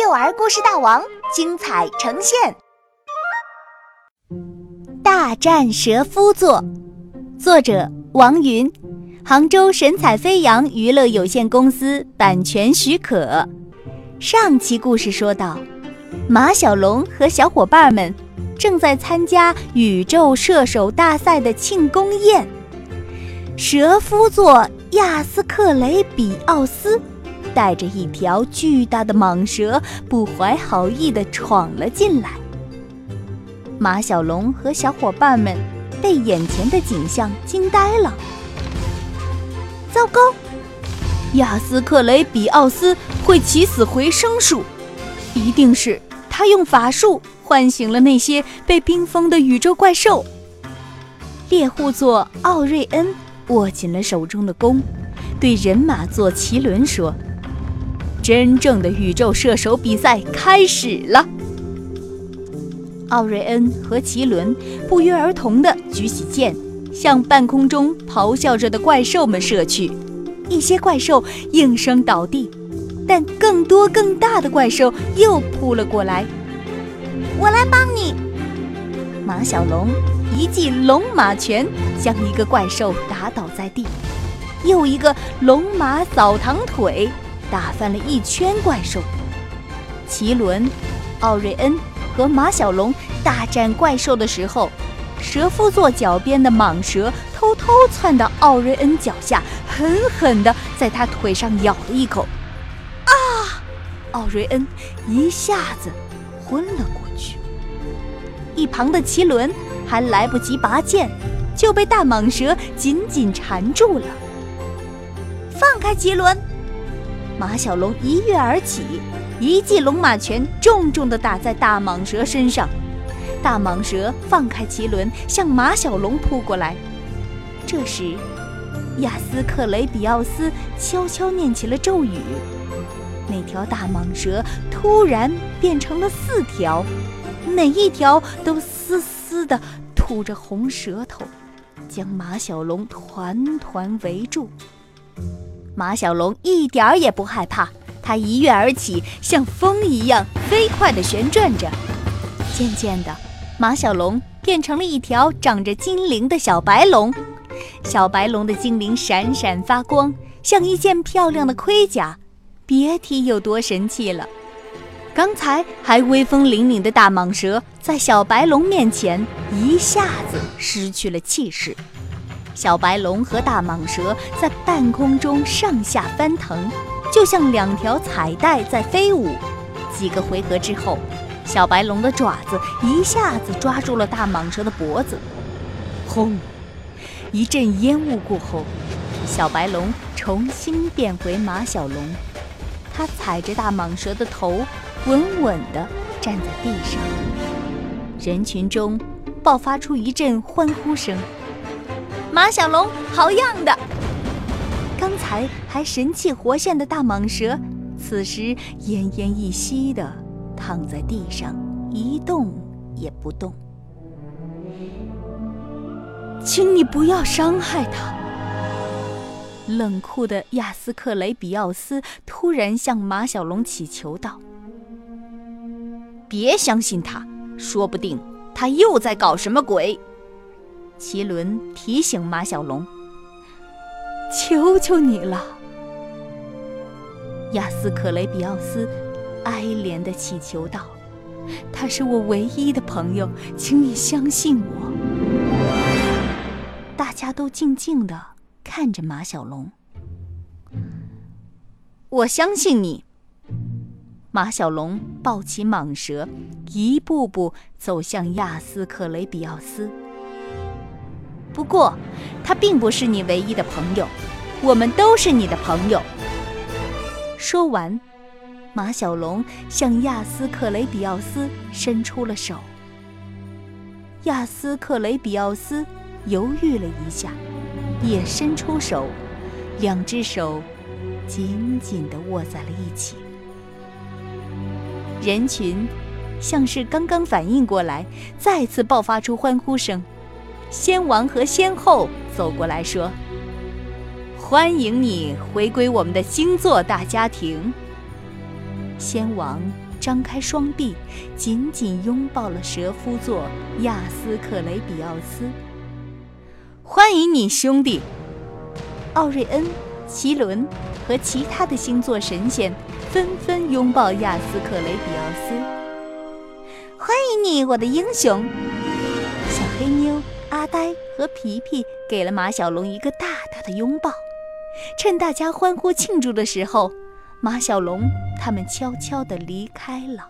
幼儿故事大王精彩呈现，《大战蛇夫座》，作者王云，杭州神采飞扬娱乐有限公司版权许可。上期故事说到，马小龙和小伙伴们正在参加宇宙射手大赛的庆功宴，蛇夫座亚斯克雷比奥斯。带着一条巨大的蟒蛇，不怀好意地闯了进来。马小龙和小伙伴们被眼前的景象惊呆了。糟糕，亚斯克雷比奥斯会起死回生术，一定是他用法术唤醒了那些被冰封的宇宙怪兽。猎户座奥瑞恩握紧了手中的弓，对人马座奇轮说。真正的宇宙射手比赛开始了。奥瑞恩和奇伦不约而同地举起剑，向半空中咆哮着的怪兽们射去。一些怪兽应声倒地，但更多更大的怪兽又扑了过来。我来帮你！马小龙一记龙马拳将一个怪兽打倒在地，又一个龙马扫堂腿。打翻了一圈怪兽，奇伦、奥瑞恩和马小龙大战怪兽的时候，蛇夫座脚边的蟒蛇偷偷窜到奥瑞恩脚下，狠狠地在他腿上咬了一口。啊！奥瑞恩一下子昏了过去。一旁的奇伦还来不及拔剑，就被大蟒蛇紧紧缠住了。放开奇伦！马小龙一跃而起，一记龙马拳重重地打在大蟒蛇身上。大蟒蛇放开麒麟，向马小龙扑过来。这时，亚斯克雷比奥斯悄悄念起了咒语，那条大蟒蛇突然变成了四条，每一条都嘶嘶地吐着红舌头，将马小龙团团围住。马小龙一点儿也不害怕，他一跃而起，像风一样飞快地旋转着。渐渐的，马小龙变成了一条长着精灵的小白龙。小白龙的精灵闪闪发光，像一件漂亮的盔甲，别提有多神气了。刚才还威风凛凛的大蟒蛇，在小白龙面前一下子失去了气势。小白龙和大蟒蛇在半空中上下翻腾，就像两条彩带在飞舞。几个回合之后，小白龙的爪子一下子抓住了大蟒蛇的脖子。轰！一阵烟雾过后，小白龙重新变回马小龙。它踩着大蟒蛇的头，稳稳地站在地上。人群中爆发出一阵欢呼声。马小龙，好样的！刚才还神气活现的大蟒蛇，此时奄奄一息的躺在地上，一动也不动。请你不要伤害他。冷酷的亚斯克雷比奥斯突然向马小龙乞求道：“别相信他，说不定他又在搞什么鬼。”奇伦提醒马小龙：“求求你了。”亚斯克雷比奥斯哀怜地祈求道：“他是我唯一的朋友，请你相信我。”大家都静静地看着马小龙。我相信你。马小龙抱起蟒蛇，一步步走向亚斯克雷比奥斯。不过，他并不是你唯一的朋友，我们都是你的朋友。说完，马小龙向亚斯克雷比奥斯伸出了手。亚斯克雷比奥斯犹豫了一下，也伸出手，两只手紧紧地握在了一起。人群像是刚刚反应过来，再次爆发出欢呼声。仙王和仙后走过来说：“欢迎你回归我们的星座大家庭。”仙王张开双臂，紧紧拥抱了蛇夫座亚斯克雷比奥斯。欢迎你，兄弟！奥瑞恩、奇伦和其他的星座神仙纷纷拥抱亚斯克雷比奥斯。欢迎你，我的英雄！小黑妞、阿呆和皮皮给了马小龙一个大大的拥抱。趁大家欢呼庆祝的时候。马小龙他们悄悄地离开了。